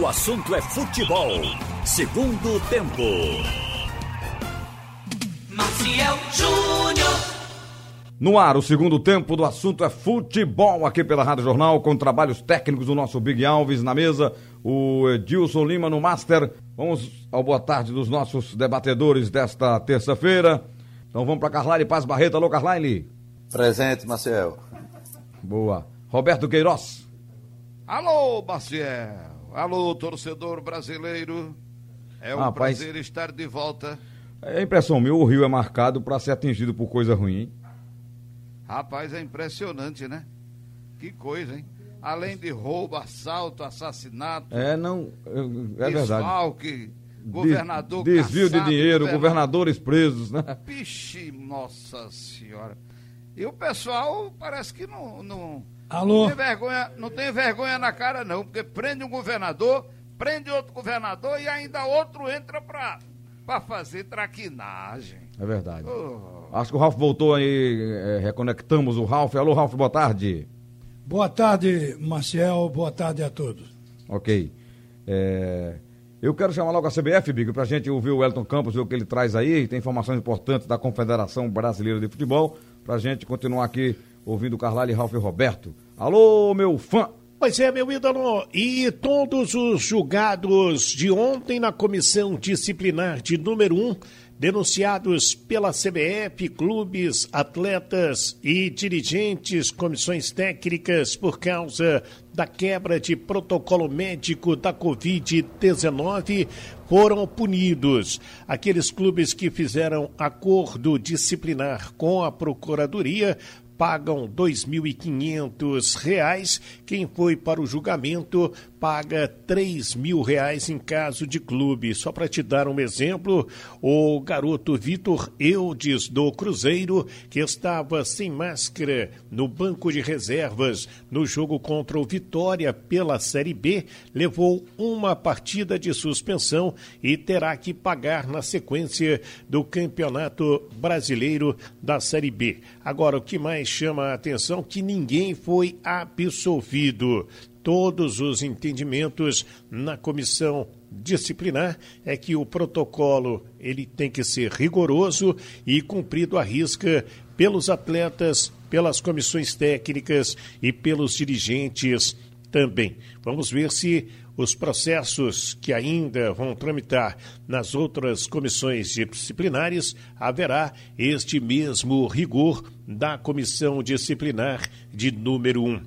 O assunto é futebol. Segundo tempo. Maciel Júnior. No ar, o segundo tempo do assunto é futebol aqui pela Rádio Jornal, com trabalhos técnicos do nosso Big Alves na mesa, o Edilson Lima no Master. Vamos ao boa tarde dos nossos debatedores desta terça-feira. Então vamos para Carlyle Paz Barreto. Alô, Carlyle. Presente, Maciel. Boa. Roberto Queiroz. Alô, Maciel. Alô, torcedor brasileiro. É um Rapaz. prazer estar de volta. É impressão minha, o Rio é marcado para ser atingido por coisa ruim. hein? Rapaz, é impressionante, né? Que coisa, hein? Além de roubo, assalto, assassinato, É, não. É, é verdade. desfalque, governador Des- Desvio de caçado, dinheiro, governador- governadores presos, né? Pixe, nossa senhora. E o pessoal parece que não, não, Alô? não tem vergonha, não tem vergonha na cara não, porque prende um governador, prende outro governador e ainda outro entra pra, pra fazer traquinagem. É verdade. Oh, Acho que o Ralf voltou aí, é, reconectamos o Ralf. Alô, Ralf, boa tarde. Boa tarde, Maciel. Boa tarde a todos. Ok. É, eu quero chamar logo a CBF, Big, pra gente ouvir o Elton Campos, ver o que ele traz aí. Tem informações importantes da Confederação Brasileira de Futebol, pra gente continuar aqui ouvindo Ralf e Roberto. Alô, meu fã! Pois é, meu ídolo, e todos os julgados de ontem na comissão disciplinar de número 1, denunciados pela CBF, clubes, atletas e dirigentes, comissões técnicas por causa da quebra de protocolo médico da Covid-19, foram punidos. Aqueles clubes que fizeram acordo disciplinar com a Procuradoria pagam R$ 2.500. Quem foi para o julgamento paga R$ 3.000 em caso de clube. Só para te dar um exemplo, o garoto Vitor Eudes do Cruzeiro, que estava sem máscara no banco de reservas no jogo contra o Vitória pela Série B, levou uma partida de suspensão e terá que pagar na sequência do Campeonato Brasileiro da Série B. Agora, o que mais chama a atenção é que ninguém foi absolvido. Todos os entendimentos na comissão disciplinar é que o protocolo ele tem que ser rigoroso e cumprido à risca pelos atletas, pelas comissões técnicas e pelos dirigentes também. Vamos ver se os processos que ainda vão tramitar nas outras comissões disciplinares haverá este mesmo rigor da comissão disciplinar de número 1.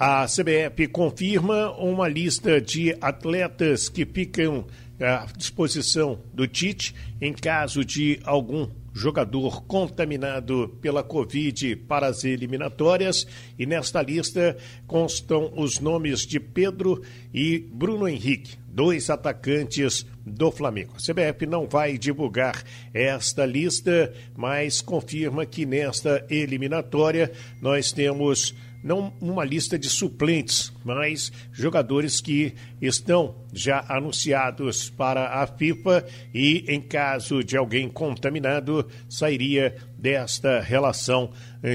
A CBF confirma uma lista de atletas que ficam à disposição do Tite em caso de algum jogador contaminado pela Covid para as eliminatórias. E nesta lista constam os nomes de Pedro e Bruno Henrique, dois atacantes do Flamengo. A CBF não vai divulgar esta lista, mas confirma que nesta eliminatória nós temos não uma lista de suplentes, mas jogadores que estão já anunciados para a FIFA e, em caso de alguém contaminado, sairia desta relação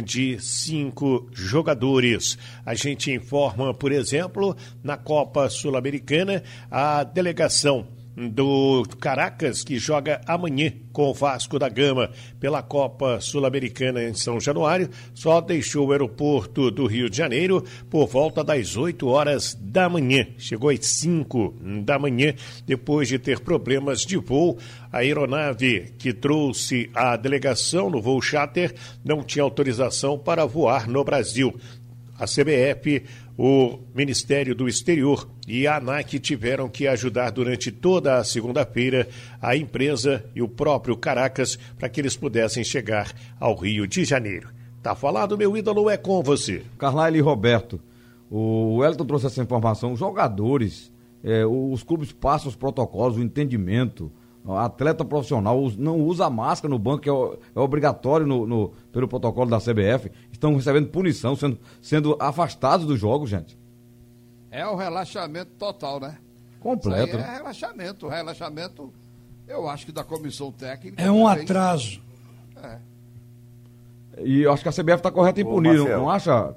de cinco jogadores. A gente informa, por exemplo, na Copa Sul-Americana, a delegação do Caracas, que joga amanhã com o Vasco da Gama pela Copa Sul-Americana em São Januário, só deixou o aeroporto do Rio de Janeiro por volta das 8 horas da manhã. Chegou às 5 da manhã, depois de ter problemas de voo. A aeronave que trouxe a delegação no voo charter não tinha autorização para voar no Brasil. A CBF, o Ministério do Exterior e a ANAC tiveram que ajudar durante toda a segunda-feira a empresa e o próprio Caracas para que eles pudessem chegar ao Rio de Janeiro. Tá falado, meu ídolo, é com você. Carlyle e Roberto. O Elton trouxe essa informação. Os jogadores, é, os clubes passam os protocolos, o entendimento. Atleta profissional não usa máscara no banco, que é, é obrigatório no, no- pelo protocolo da CBF. Estão recebendo punição, sendo, sendo afastados dos jogos, gente. É o relaxamento total, né? Completo. Isso aí é né? relaxamento. Relaxamento, eu acho que da comissão técnica. É um também. atraso. E eu acho que a CBF está correta em punir, não, não acha,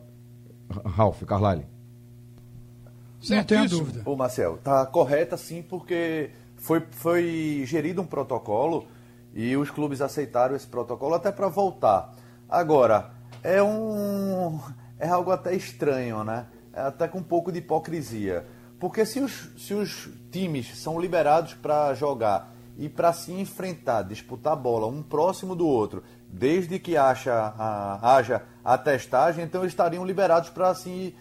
Ralf, Carlyle? Não Certíssimo. dúvida. Ô, Marcel, tá correta sim, porque foi, foi gerido um protocolo e os clubes aceitaram esse protocolo até para voltar. Agora, é um. É algo até estranho, né? É até com um pouco de hipocrisia. Porque se os, se os times são liberados para jogar e para se enfrentar, disputar bola um próximo do outro, desde que haja a, haja a testagem, então eles estariam liberados para se,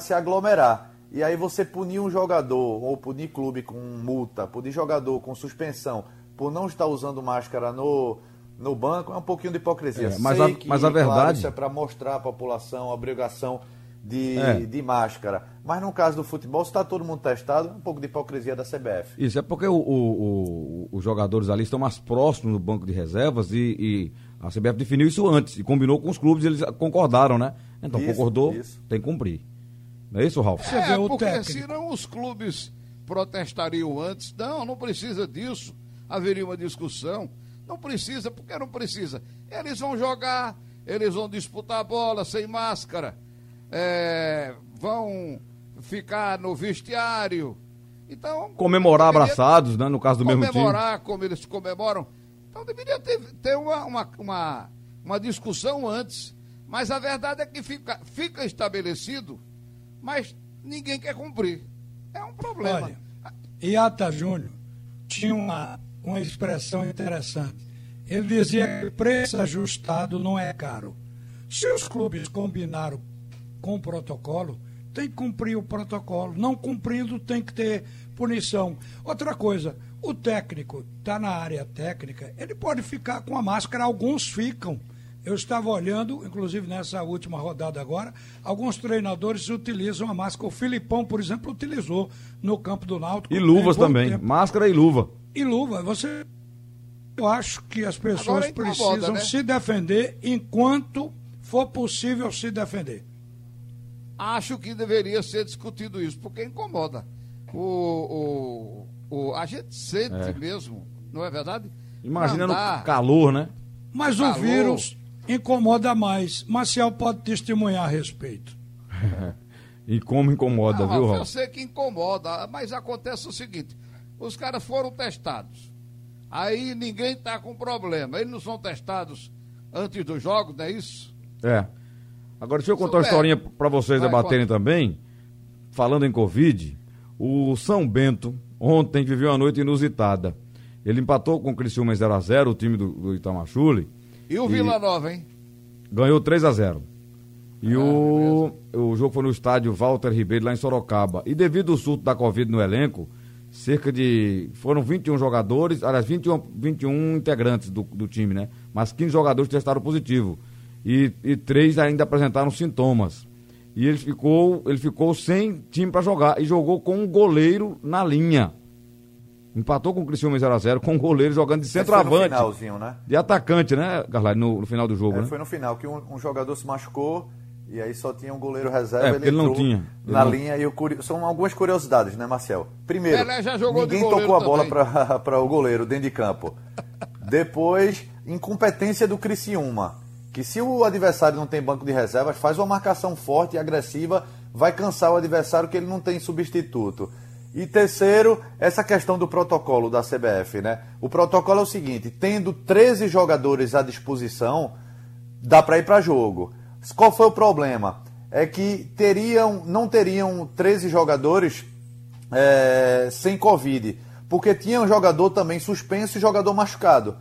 se aglomerar. E aí você punir um jogador, ou punir clube com multa, punir jogador com suspensão, por não estar usando máscara no, no banco, é um pouquinho de hipocrisia. É, mas a- que, mas a claro, verdade- isso é para mostrar à população a obrigação de, É. de máscara. Mas no caso do futebol, se está todo mundo testado, é um pouco de hipocrisia da CBF. Isso é porque o- o- o- os jogadores ali estão mais próximos do banco de reservas e, e a CBF definiu isso antes e combinou com os clubes, eles concordaram, né? Então Isso, concordou, isso. tem que cumprir. Não é isso, Ralf? Você é, vê o porque técnico. senão os clubes protestariam antes. Não, não precisa disso. Haveria uma discussão. Não precisa, porque não precisa. Eles vão jogar, eles vão disputar a bola sem máscara, é, vão ficar no vestiário. Então. Comemorar deveria abraçados, né? No caso do mesmo time. comemorar como eles comemoram. Então deveria ter, ter uma, uma, uma, uma discussão antes. Mas a verdade é que fica, fica estabelecido, mas ninguém quer cumprir. É um problema. Olha, Iata Júnior tinha uma, uma expressão interessante. Ele dizia que preço ajustado não é caro. Se os clubes combinaram com o protocolo, tem que cumprir o protocolo. Não cumprindo, tem que ter punição. Outra coisa, o técnico está na área técnica, ele pode ficar com a máscara, alguns ficam. Eu estava olhando, inclusive nessa última rodada agora, alguns treinadores utilizam a máscara. O Filipão, por exemplo, utilizou no campo do Náutico. E luvas também, tempo. máscara e luva. E luva, você. Eu acho que as pessoas Agora precisam né? se defender enquanto for possível se defender. Acho que deveria ser discutido isso, porque incomoda. O, o, o, a gente sente É. mesmo, não é verdade? Imagina Andar- no calor, né? Mas o Calor. vírus incomoda mais. Marcial pode testemunhar a respeito. E como incomoda, Não, viu, Ralf, eu sei que incomoda, mas acontece o seguinte: os caras foram testados. Aí ninguém está com problema. Eles não são testados antes dos jogos, não é isso? É. Agora, deixa eu contar uma Souber. historinha para vocês Vai, debaterem também. Falando em Covid, o São Bento ontem viveu uma noite inusitada. Ele empatou com o Criciúma em 0x0, o time do, do Itamachule, E o Vila Nova, hein? ganhou 3x0. E Ah, o, o jogo foi no estádio Walter Ribeiro, lá em Sorocaba. E devido ao surto da Covid no elenco, cerca de. Foram 21 jogadores, aliás, 21, 21 integrantes do, do time, né? Mas 15 jogadores testaram positivo. E, e três ainda apresentaram sintomas. E ele ficou, ele ficou sem time para jogar. E jogou com um goleiro na linha. Empatou com o Criciúma em 0x0, com um goleiro jogando de Esse Foi no centroavante. finalzinho, né? De atacante, né, Carlai, no, no final do jogo, É, né? foi no final que um, um jogador se machucou e aí só tinha um goleiro reserva. É, porque ele não entrou tinha. Ele Na não- linha e o curi... são algumas curiosidades, né, Marcel? Primeiro, ninguém tocou a bola para o goleiro dentro de campo. Depois, incompetência do Criciúma. Que se o adversário não tem banco de reservas, faz uma marcação forte e agressiva, vai cansar o adversário que ele não tem substituto. E terceiro, essa questão do protocolo da CBF, né? O protocolo é o seguinte: tendo 13 jogadores à disposição, dá para ir para jogo. Qual foi o problema? É que teriam, não teriam 13 jogadores é, sem Covid, porque tinha um jogador também suspenso e jogador machucado.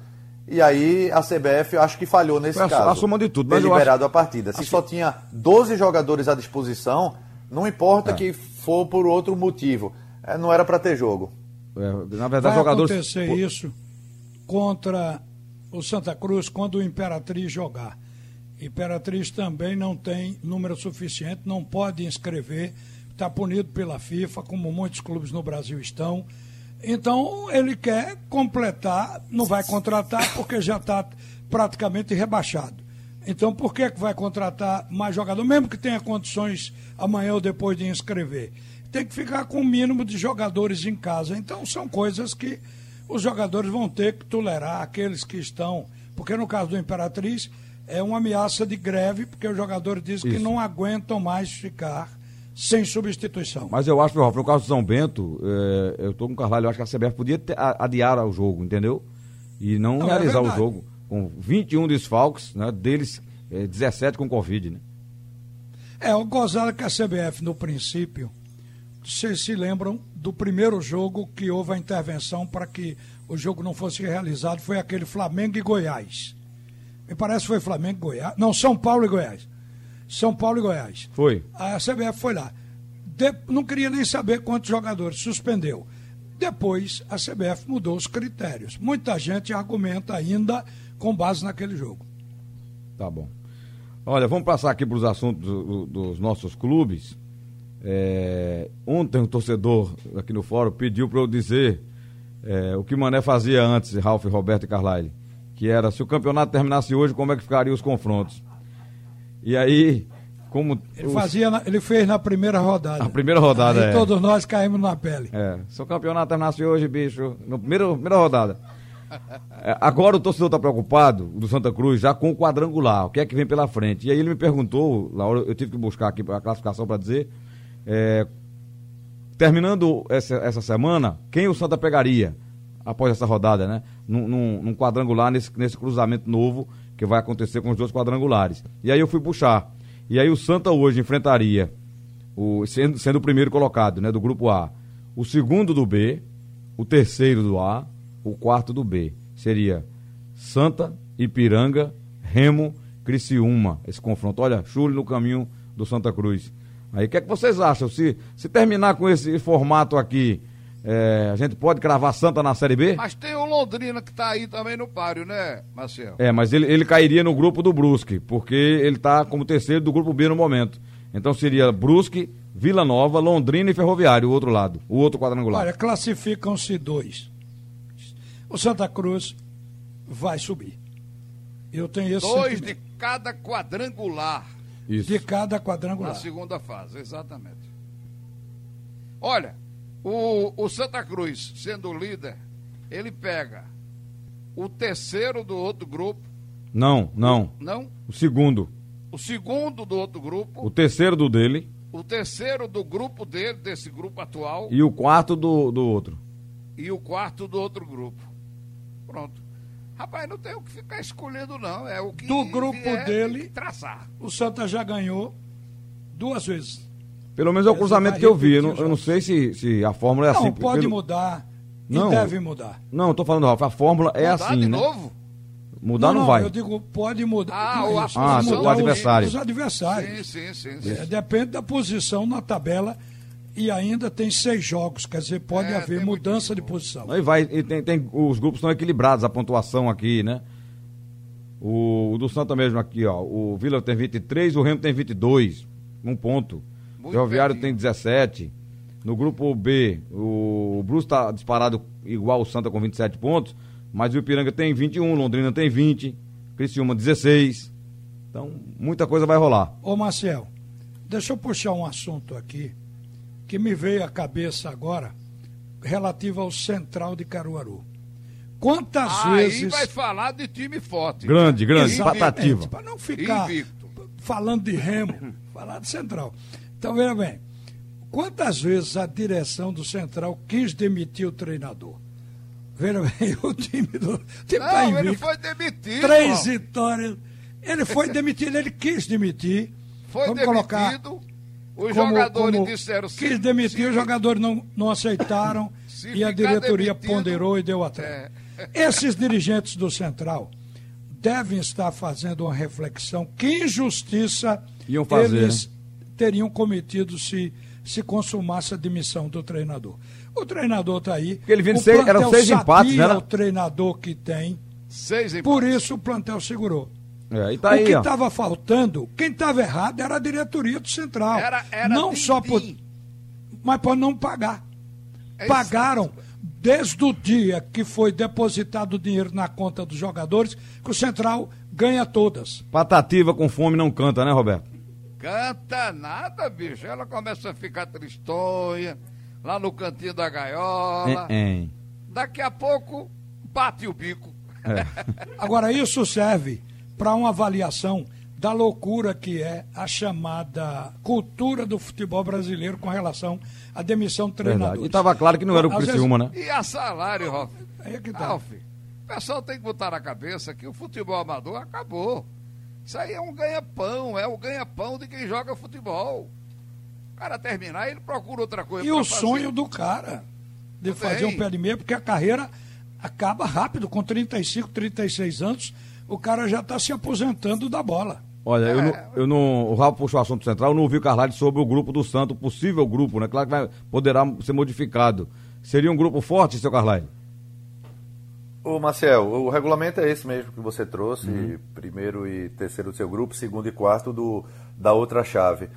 E aí a CBF acho que falhou nesse a- caso. a soma de tudo, mas liberado a partida. Se acho só tinha 12 jogadores à disposição, não importa É. que for por outro motivo. É, não era para ter jogo. É, na verdade, Vai jogadores. acontecer isso contra o Santa Cruz quando o Imperatriz jogar. Imperatriz também não tem número suficiente, não pode inscrever, está punido pela FIFA, como muitos clubes no Brasil estão. Então ele quer completar, não vai contratar porque já está praticamente rebaixado. Então por que, que vai contratar mais jogador, mesmo que tenha condições amanhã ou depois de inscrever? Tem que ficar com o mínimo de jogadores em casa. Então são coisas que os jogadores vão ter que tolerar, aqueles que estão. Porque no caso do Imperatriz é uma ameaça de greve, porque os jogadores dizem que Isso. não aguentam mais ficar sem substituição. Mas eu acho, Ralf, no caso do São Bento, é, eu tô com o Carvalho, eu acho que a CBF podia ter, a, adiar o jogo, entendeu? E não, Não, é realizar o verdade. jogo com 21 desfalques, né? Deles é, 17 com Covid, né? É, o gozada que a CBF, no princípio, vocês se lembram do primeiro jogo que houve a intervenção para que o jogo não fosse realizado, foi aquele Flamengo e Goiás. Me parece que foi Flamengo e Goiás. Não, São Paulo e Goiás. São Paulo e Goiás. Foi. A CBF foi lá. De- não queria nem saber quantos jogadores, suspendeu. Depois, a CBF mudou os critérios. Muita gente argumenta ainda com base naquele jogo. Tá bom. Olha, vamos passar aqui para os assuntos do- do- dos nossos clubes. É, ontem um torcedor aqui no fórum pediu para eu dizer é, o que o Mané fazia antes, Ralf, Roberto e Carlyle, que era se o campeonato terminasse hoje, como é que ficariam os confrontos? E aí, como Ele, os- fazia na- ele fez na primeira rodada. a primeira rodada Aí é, todos nós caímos na pele. é, se o campeonato terminasse hoje, bicho, na primeira, primeira rodada. É, agora o torcedor está preocupado, do Santa Cruz, já com o quadrangular, o que é que vem pela frente. E aí ele me perguntou, Laura, eu tive que buscar aqui a classificação para dizer, é, terminando essa, essa semana, quem o Santa pegaria após essa rodada, né? Num, num- num quadrangular, nesse, nesse cruzamento novo que vai acontecer com os dois quadrangulares. E aí eu fui puxar. E aí o Santa hoje enfrentaria, o, sendo, sendo o primeiro colocado, né, do grupo A, o segundo do B, o terceiro do A, o quarto do B. Seria Santa, Ipiranga, Remo, Criciúma, esse confronto. Olha, Chule no caminho do Santa Cruz. Aí o que é que vocês acham? Se, se terminar com esse formato aqui, é, a gente pode cravar Santa na Série B? Mas tem o Londrina que tá aí também no páreo, né, Marcel? É, mas ele, ele cairia no grupo do Brusque, porque ele está como terceiro do grupo B no momento. Então seria Brusque, Vila Nova, Londrina e Ferroviário, o outro lado, o outro quadrangular. Olha, classificam-se dois. O Santa Cruz vai subir. Eu tenho esse Dois de sentimento. cada quadrangular Isso. de cada na quadrangular. segunda fase, exatamente. Olha, o, o Santa Cruz, sendo o líder, ele pega o terceiro do outro grupo, Não, não. não? O segundo. O segundo do outro O grupo, terceiro do dele o terceiro do grupo dele, desse grupo atual, e o quarto do, do outro. e o quarto do outro grupo. Pronto. Rapaz, não tem o que ficar escolhendo, não. É o que. Do grupo vier, dele- Traçar. O Santa já ganhou duas vezes. Pelo menos é o Esse cruzamento que eu vi. Eu não, eu não sei se, se a fórmula é não, assim. pode pelo- mudar. Não. E deve mudar. Não, eu tô falando, Ralf, a fórmula é Mudar assim, de né? novo? Mudar não, vai. Eu digo, pode mudar. Ah, Não, o- Ah, do mudar os- adversário. Os adversários. Sim, sim, sim. sim. É, depende da posição na tabela e ainda tem seis jogos, quer dizer, pode É, haver mudança de posição. Aí vai, e tem, tem- os grupos estão equilibrados, a pontuação aqui, né? O, o do Santa mesmo aqui, ó. O Vila tem 23, o Remo tem 22, um ponto. Muito o Ferroviário tem 17. No grupo B, o, o Bruce está disparado igual o Santa com 27 pontos, mas o Ipiranga tem 21, Londrina tem 20, Criciúma 16. Então, muita coisa vai rolar. Ô Marcel, deixa eu puxar um assunto aqui que me veio à cabeça agora, relativo ao Central de Caruaru. Quantas Aí vezes. vai falar de time forte. Grande, grande, Exatamente, patativa. Para não ficar Invicto. falando de remo, falar de Central. Então, veja bem, quantas vezes a direção do Central quis demitir o treinador? Veja bem, o time do. O time tá Não, ele invicto. foi demitido. Três vitórias. Ele foi demitido, ele quis demitir. Foi Vamos demitido. colocar Os como- jogadores como disseram Quis demitir, os jogadores não, não aceitaram e a diretoria demitido, ponderou e deu atrás. Esses dirigentes do Central devem estar fazendo uma reflexão que injustiça Iam fazer, eles teriam cometido se, se consumasse a demissão do treinador. O treinador está aí. Ele o seis- eram seis empates, né, era? o treinador que tem, Seis empates. por isso o plantel segurou. É, e tá o aí, que estava faltando, quem estava errado era a diretoria do Central. Era- era não din-din. só por. Mas por não pagar. É isso. Pagaram desde o dia que foi depositado o dinheiro na conta dos jogadores, que o Central ganha todas. Patativa com fome não canta, né, Roberto? Canta nada, bicho. Ela começa a ficar tristonha, lá no cantinho da gaiola. É, é. Daqui a pouco, bate o bico. Agora, isso serve para uma avaliação da loucura que é a chamada cultura do futebol brasileiro com relação à demissão de treinadores. E estava claro que não era o Criciúma, vezes- né? E a salário, Ralf? É que tá. Ralf, o pessoal tem que botar na cabeça que o futebol amador acabou. Isso aí é um ganha-pão, é o ganha-pão de quem joga futebol. O cara terminar, ele procura outra coisa. E o fazer. sonho do cara de Também. fazer um pé de meia, porque a carreira acaba rápido, com 35, 36 anos, o cara já está se aposentando da bola. Olha, eu, É. não, eu não. O Rafa puxou o assunto central, eu não ouvi o Carlalho sobre o grupo do Santo, o possível grupo, né? Claro que vai, poderá ser modificado. Seria um grupo forte, seu Carlalho? Ô Marcel, o regulamento é esse mesmo que você trouxe, primeiro e terceiro do seu grupo, segundo e quarto do, da outra chave.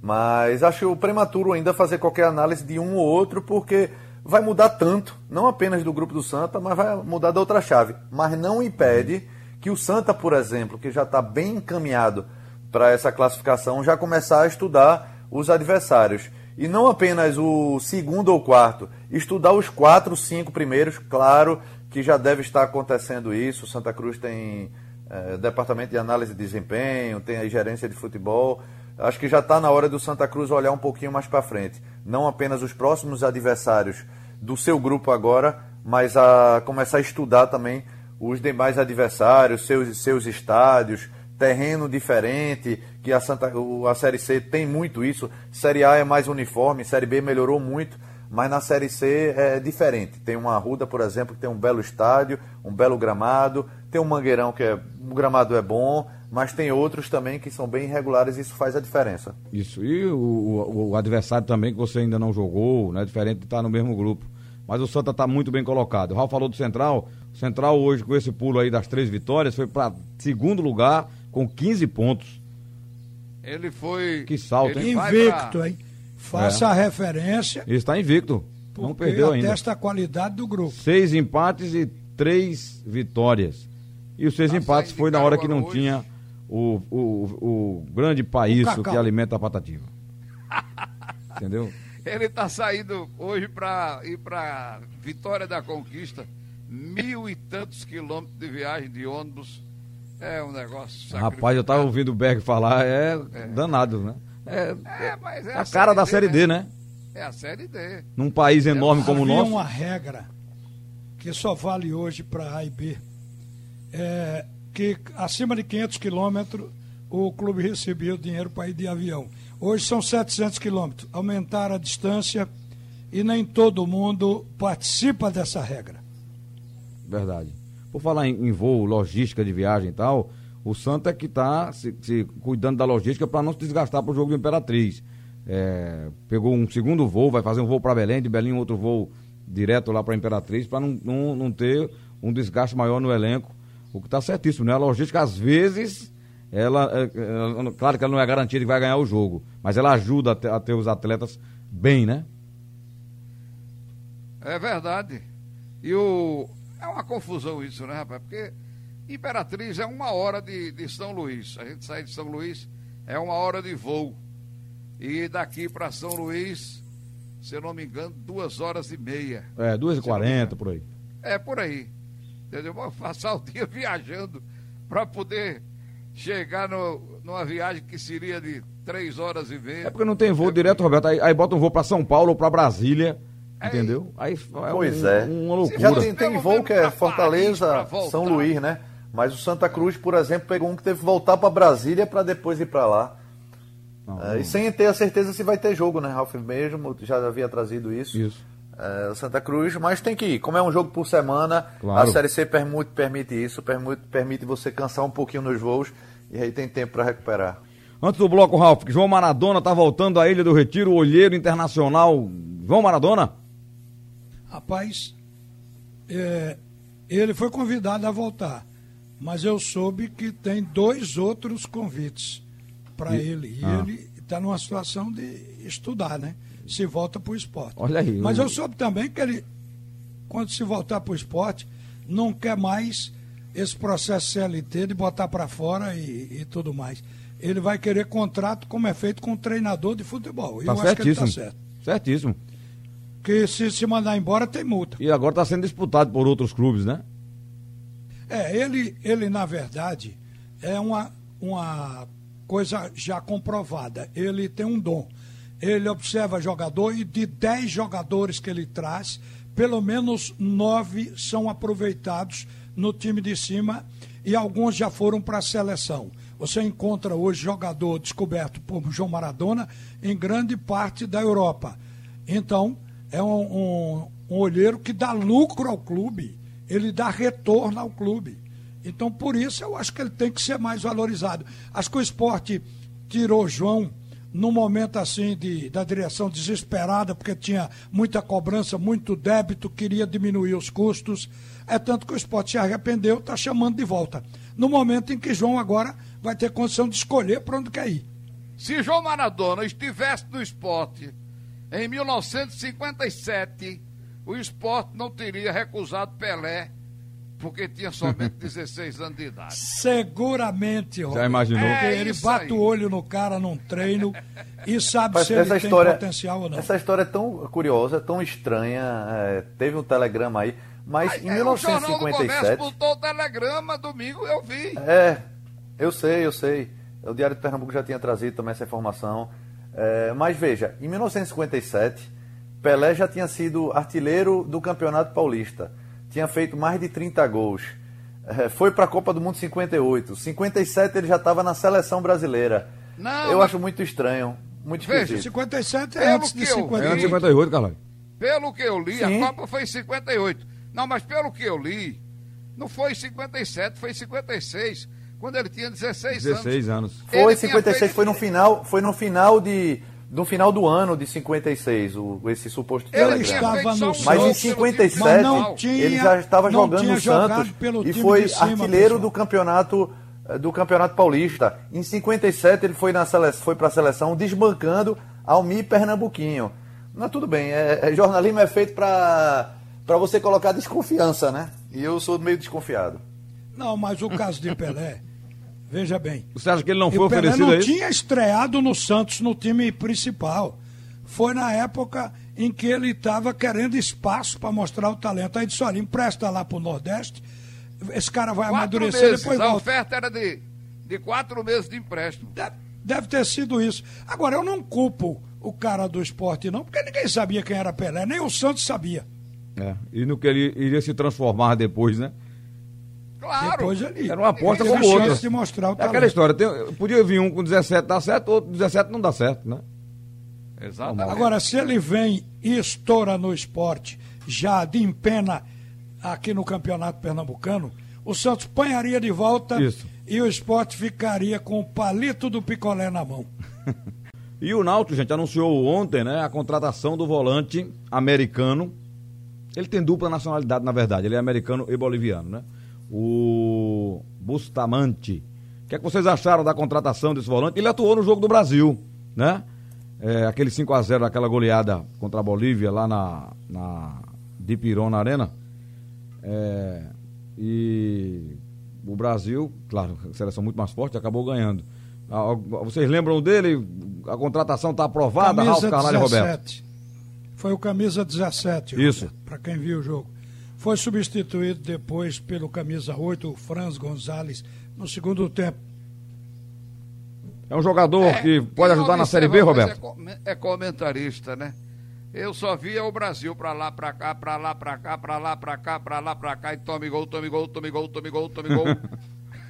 Mas acho prematuro ainda fazer qualquer análise de um ou outro, porque vai mudar tanto, não apenas do grupo do Santa, mas vai mudar da outra chave. Mas não impede que o Santa, por exemplo, que já está bem encaminhado para essa classificação, já começar a estudar os adversários. E não apenas o segundo ou quarto, estudar os quatro, cinco primeiros, claro que já deve estar acontecendo isso. Santa Cruz tem eh, departamento de análise de desempenho, tem a gerência de futebol. Acho que já está na hora do Santa Cruz olhar um pouquinho mais para frente. Não apenas os próximos adversários do seu grupo agora, mas a começar a estudar também os demais adversários, seus, seus estádios, terreno diferente, que a, Santa, a Série C tem muito isso. Série A é mais uniforme, Série B melhorou muito, mas na Série C é diferente. Tem uma Arruda, por exemplo, que tem um belo estádio, um belo gramado, tem um Mangueirão que é, o gramado é bom, mas tem outros também que são bem irregulares e isso faz a diferença. Isso. E o, o- o adversário também que você ainda não jogou, né? Diferente de estar no mesmo grupo. Mas o Santa está muito bem colocado. O Raul falou do Central. O Central hoje, com esse pulo aí das três vitórias, foi para segundo lugar com 15 pontos. Ele foi. Que salto, ele hein? Invicto, pra- hein? Faça a referência, Ele está invicto. Não perdeu ainda. atesta a qualidade do grupo. Seis empates e três vitórias. E os seis Tá empates foi na hora que não hoje. tinha o, o, o grande país O que alimenta a patativa. Entendeu? Ele tá saindo hoje para ir para Vitória da Conquista, mil e tantos quilômetros de viagem de ônibus. É um negócio. Rapaz, eu tava ouvindo o Berg falar, é, danado, né? É, É, mas é a cara da Série D, né? É a Série D. Num país enorme como o nosso. uma regra que só vale hoje para A e B, é, que acima de 500 quilômetros o clube recebia o dinheiro para ir de avião. Hoje são 700 quilômetros. Aumentaram a distância e nem todo mundo participa dessa regra. Verdade. Por falar em, em voo, logística de viagem e tal, o Santa é que está se, se cuidando da logística para não se desgastar para o jogo do Imperatriz. É, pegou um segundo voo, vai fazer um voo para Belém, de Belém outro voo direto lá para Imperatriz, para não, não, não ter um desgaste maior no elenco. O que está certíssimo, né? A logística, às vezes, ela, é, é, claro que ela não é garantia de que vai ganhar o jogo, mas ela ajuda a ter, a ter os atletas bem, né? É verdade. E o. É uma confusão isso, né, rapaz? Porque Imperatriz é uma hora de, de São Luís. A gente sai de São Luís, é uma hora de voo. E daqui para São Luís, se eu não me engano, duas horas e meia. É, 2h40 por aí. É por aí. Entendeu? Vou passar o dia viajando para poder chegar no, numa viagem que seria de três horas e meia. É porque não tem voo direto, Roberto. Aí, aí bota um voo pra São Paulo ou pra Brasília. Aí- Entendeu? Aí é Pois um- é. uma Já loucura. tem, tem Pelo voo que é Fortaleza, São. Luís, né? Mas o Santa Cruz, por exemplo, pegou um que teve que voltar para Brasília para depois ir para lá. Não, É, e sem ter a certeza se vai ter jogo, né? Ralf mesmo já havia trazido isso. Isso. É, o Santa Cruz, mas tem que ir. Como é um jogo por semana, Claro. a Série C permite, permite isso, permite, permite você cansar um pouquinho nos voos e aí tem tempo para recuperar. Antes do bloco, Ralf, que João Maradona tá voltando à Ilha do Retiro, olheiro internacional. João Maradona? Rapaz, é, ele foi convidado a voltar, mas eu soube que tem dois outros convites para ele. E Ah. ele está numa situação de estudar, né? Se volta para o esporte. Olha aí, Mas eu soube também que ele, quando se voltar para o esporte, não quer mais esse processo CLT de botar para fora e, e tudo mais. Ele vai querer contrato como é feito com um treinador de futebol. Tá eu acho que ele certíssimo. está certo. Certíssimo. Porque se se mandar embora, tem multa. E agora tá sendo disputado por outros clubes, né? É, ele, ele na verdade, é uma uma coisa já comprovada. Ele tem um dom. Ele observa jogador e de 10 jogadores que ele traz, pelo menos nove são aproveitados no time de cima e alguns já foram para a seleção. Você encontra hoje jogador descoberto por João Maradona em grande parte da Europa. Então, é um, um, um olheiro que dá lucro ao clube, ele dá retorno ao clube. Então, por isso, eu acho que ele tem que ser mais valorizado. Acho que o esporte tirou João num momento assim de, da direção desesperada, porque tinha muita cobrança, muito débito, queria diminuir os custos. É tanto que o esporte se arrependeu, está chamando de volta. No momento em que João agora vai ter condição de escolher para onde quer ir. Se João Maradona estivesse no esporte em 1957, o esporte não teria recusado Pelé porque tinha somente 16 anos de idade. Seguramente, Já imaginou? Porque É ele bate aí. o olho no cara num treino e sabe Mas se ele essa tem história, potencial ou não. essa história é tão curiosa, tão estranha. é, teve um telegrama aí, mas em É, o Jornal do Comércio 1957. botou o telegrama domingo, eu vi. É, eu sei, eu sei. O Diário de Pernambuco já tinha trazido também essa informação. É, mas veja, em 1957, Pelé já tinha sido artilheiro do Campeonato Paulista. Tinha feito mais de 30 gols. É, foi para a Copa do Mundo 58. 57 ele já estava na seleção brasileira. Não, eu mas- acho muito estranho, muito Veja, esquisito. 57 é antes de que eu- É 58. ano 58, Carlos. Pelo que eu li, Sim. a Copa foi em 58. Não, mas pelo que eu li, não foi em 57, foi em 56, quando ele tinha 16, 16 anos. anos. Foi Ele em tinha 56, feito- foi no final, foi no final de no final do ano de 56, o, esse suposto Ele telegrama. estava no Mas em gol pelo 57, time mas não tinha- ele já estava jogando no Santos e foi cima, artilheiro pessoal. do campeonato eh, do campeonato paulista. Em 57 ele foi na foi para a seleção desbancando Almir Pernambuquinho. Mas tudo bem, é, é- jornalismo é feito para para você colocar desconfiança, né? E eu sou meio desconfiado. Não, mas o caso de Pelé, veja bem. Você acha que ele não foi o Pelé oferecido não a isso? tinha estreado no Santos no time principal. Foi na época em que ele estava querendo espaço para mostrar o talento. Aí disse, olha, empresta lá pro Nordeste, esse cara vai Quatro amadurecer meses, depois a volta. oferta era de, de quatro meses de empréstimo. Deve, deve ter sido isso. Agora, eu não culpo o cara do esporte, não, porque ninguém sabia quem era Pelé, nem o Santos sabia. É, e no que ele iria se transformar depois, né? Claro. Era uma aposta como outra. chance de mostrar o É talento. aquela história, tem- podia vir um com 17 dá certo, outro com 17 não dá certo, né? Exatamente. Agora, se ele vem e estoura no esporte, já de empena aqui no Campeonato Pernambucano, o Santos panharia de volta Isso. e o esporte ficaria com o palito do picolé na mão. E o Náutico, gente, anunciou ontem, né, a contratação do volante americano. Ele tem dupla nacionalidade, na verdade. Ele é americano e boliviano, né? O Bustamante. O que é que vocês acharam da contratação desse volante? Ele atuou no jogo do Brasil, né? É, aquele 5 a 0 aquela goleada contra a Bolívia lá na, na de Pirona Arena. É, e o Brasil, claro, seleção muito mais forte, acabou ganhando. Ah, Vocês lembram dele? A contratação está aprovada, Ralf Carvalho Roberto. Foi o camisa 17. Isso. Para quem viu o jogo. Foi substituído depois pelo camisa 8, o Franz Gonzalez, no segundo tempo. É um jogador que pode ajudar na Série B, mas Roberto? É, co- é comentarista, né? Eu só via o Brasil pra lá, pra cá, pra lá, pra cá, pra lá, pra cá, pra lá, pra cá, e tome gol, tome gol, tome gol, tome gol, tome gol.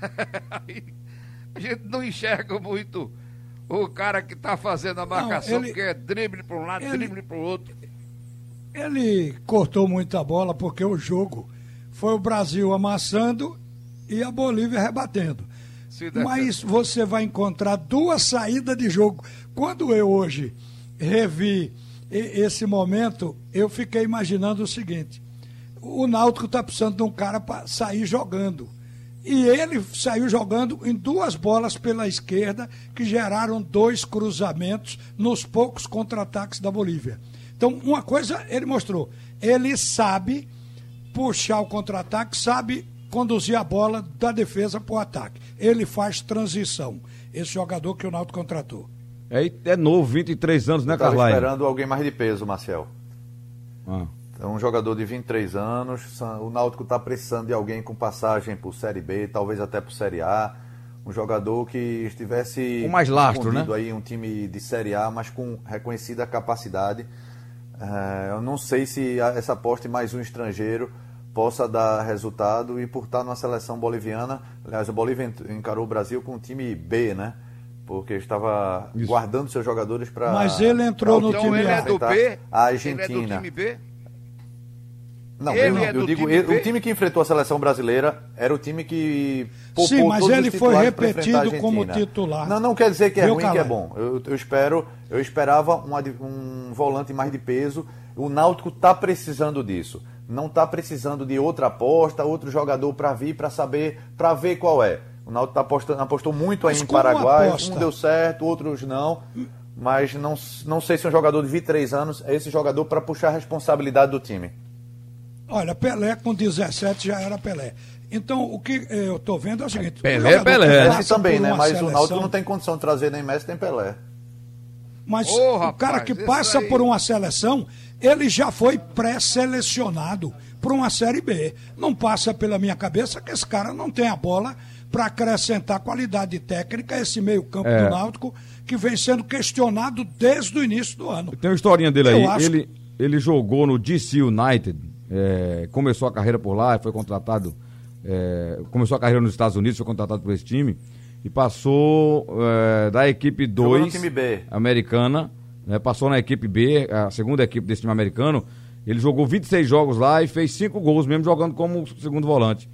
A gente não enxerga muito o cara que tá fazendo a marcação, ele- porque é drible pra um lado, ele- drible pro outro. Ele cortou muita bola porque o jogo foi o Brasil amassando e a Bolívia rebatendo. Mas você vai encontrar duas saídas de jogo. Quando eu hoje revi esse momento, eu fiquei imaginando o seguinte: o Náutico está precisando de um cara para sair jogando. E ele saiu jogando em duas bolas pela esquerda, que geraram dois cruzamentos nos poucos contra-ataques da Bolívia. Então, uma coisa ele mostrou: ele sabe puxar o contra-ataque, sabe conduzir a bola da defesa para o ataque. Ele faz transição. Esse jogador que o Náutico contratou. É, é novo, 23 anos, né, Estava Carlai? esperando alguém mais de peso, Marcel. Ah. É um jogador de 23 anos. O Náutico está precisando de alguém com passagem por Série B, talvez até por Série A. um jogador que estivesse Com mais lastro, né? aí um time de Série A, mas com reconhecida capacidade. É, eu não sei se essa aposta em mais um estrangeiro possa dar resultado e por estar numa seleção boliviana, aliás, a Bolívia encarou o Brasil com um time B, né? Porque estava Isso. guardando seus jogadores para Mas ele entrou no Então time ele é A. do B? A Ele é do Argentina. time B? Não, Ele eu, é eu digo, time o time que enfrentou a seleção brasileira era o time que Sim, mas ele foi repetido como titular. Não, não quer dizer que é Viu, ruim, que é bom. Eu, eu espero, eu esperava um, um volante mais de peso. O Náutico está precisando disso. Não está precisando de outra aposta, outro jogador para vir, para saber, para ver qual é. O Náutico tá apostando, apostou muito aí Mas em Paraguai, aposta? um deu certo, outros não. Mas não, não sei se um jogador de 23 anos é esse jogador para puxar a responsabilidade do time. Olha, Pelé com 17 já era Pelé. Então, o que eu estou vendo é o seguinte: Pelé, o jogador Pelé. que Messi também, né? Mas o seleção- Náutico não tem condição de trazer nem Messi nem Pelé. Mas Ô, o rapaz, cara que passa aí- por uma seleção, ele já foi pré-selecionado para uma Série B. Não passa pela minha cabeça que esse cara não tem a bola para acrescentar qualidade técnica a esse meio-campo É. do Náutico, que vem sendo questionado desde o início do ano. Tem uma historinha dele Eu aí. acho- Ele, ele jogou no DC United, é, começou a carreira por lá, foi contratado. é, começou a carreira nos Estados Unidos, foi contratado por esse time. E passou é, da equipe Jogou no 2 time B. americana, né, passou na equipe B, a segunda equipe desse time americano. Ele jogou 26 jogos lá e fez 5 gols, mesmo jogando como segundo volante.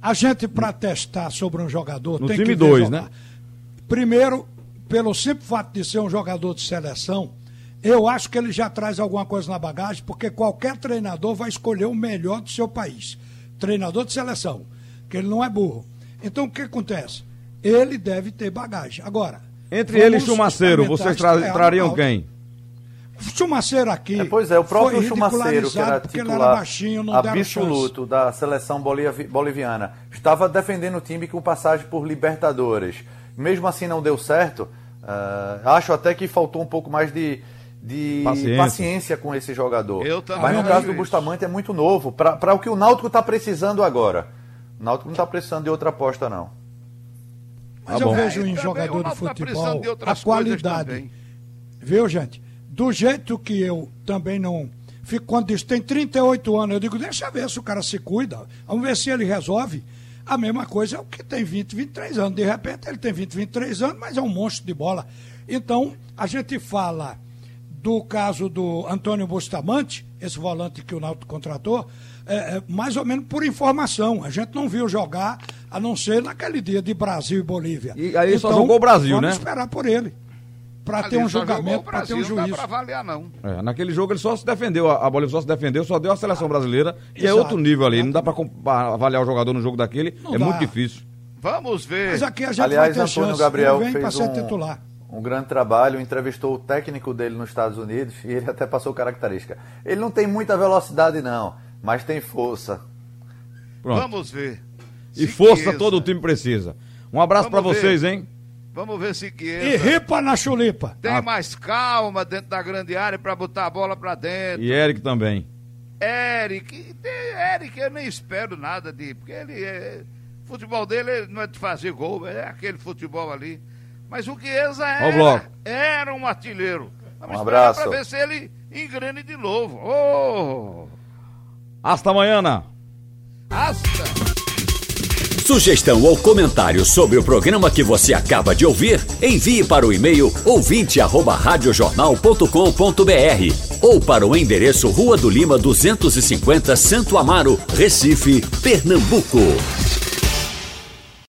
A gente, para testar sobre um jogador, No tem time que ver dois, jogar. né? Primeiro, pelo simples fato de ser um jogador de seleção, eu acho que ele já traz alguma coisa na bagagem, porque qualquer treinador vai escolher o melhor do seu país. Treinador de seleção, que ele não é burro. Então, o que acontece? Ele deve ter bagagem. Agora. Entre ele e Chumaceiro, vocês tra- no trariam quem? Chumaceiro aqui. É, pois é, o próprio Chumaceiro, que era porque ele era titular baixinho, não deram chance. absoluto da seleção bolivi- boliviana, estava defendendo o time com passagem por Libertadores. Mesmo assim não deu certo. ah, acho até que faltou um pouco mais de, de Paciência. paciência. com esse jogador. Eu também Mas no caso do isso. Bustamante é muito novo, para o que o Náutico está precisando agora. O Náutico não está precisando de outra aposta, não. Mas Tá eu bom. vejo É, em jogador de tá futebol de a qualidade. Viu, gente? Do jeito que eu também não. Fico, quando diz tem 38 anos, eu digo, deixa ver se o cara se cuida. Vamos ver se ele resolve. A mesma coisa é o que tem 20, 23 anos. De repente ele tem 20, 23 anos, mas é um monstro de bola. Então, a gente fala do caso do Antônio Bustamante, esse volante que o Náutico contratou, é, é, mais ou menos por informação. A gente não viu jogar, a não ser naquele dia de Brasil e Bolívia. E aí só jogou o Brasil, vamos né? esperar por ele. Para Ali ter um julgamento, para ter um Brasil, Não juízo. dá pra avaliar, não. É, naquele jogo ele só se defendeu, a Bolívia só se defendeu, só deu a seleção brasileira, que é Exato. outro nível ali. Não dá pra compa- avaliar o jogador no jogo daquele, Não é dá. muito difícil. Vamos ver. Mas aqui a gente Aliás, vai ter Antônio chance. Gabriel ele vem para fez ser um, titular. Um grande trabalho, entrevistou o técnico dele nos Estados Unidos e ele até passou característica. Ele não tem muita velocidade, não, mas tem força. Pronto. Vamos ver. E força todo o time precisa. Um abraço ver. vocês, hein? Vamos ver se E Chiqueza ripa na chulipa. tem Ah. mais calma dentro da grande área pra botar a bola pra dentro. E Eric também. Eric, Eric, eu nem espero nada de. Porque ele é. Futebol dele não é de fazer gol, é aquele futebol ali. Mas o Chiesa Ó o bloco. era, era um artilheiro. Vamos Um esperar abraço. pra ver se ele engrene de novo. Oh! Hasta amanhã. Hasta! Sugestão ou comentário sobre o programa que você acaba de ouvir, envie para o e-mail ouvinte@radiojornal.com.br ou para o endereço Rua do Lima 250, Santo Amaro, Recife, Pernambuco.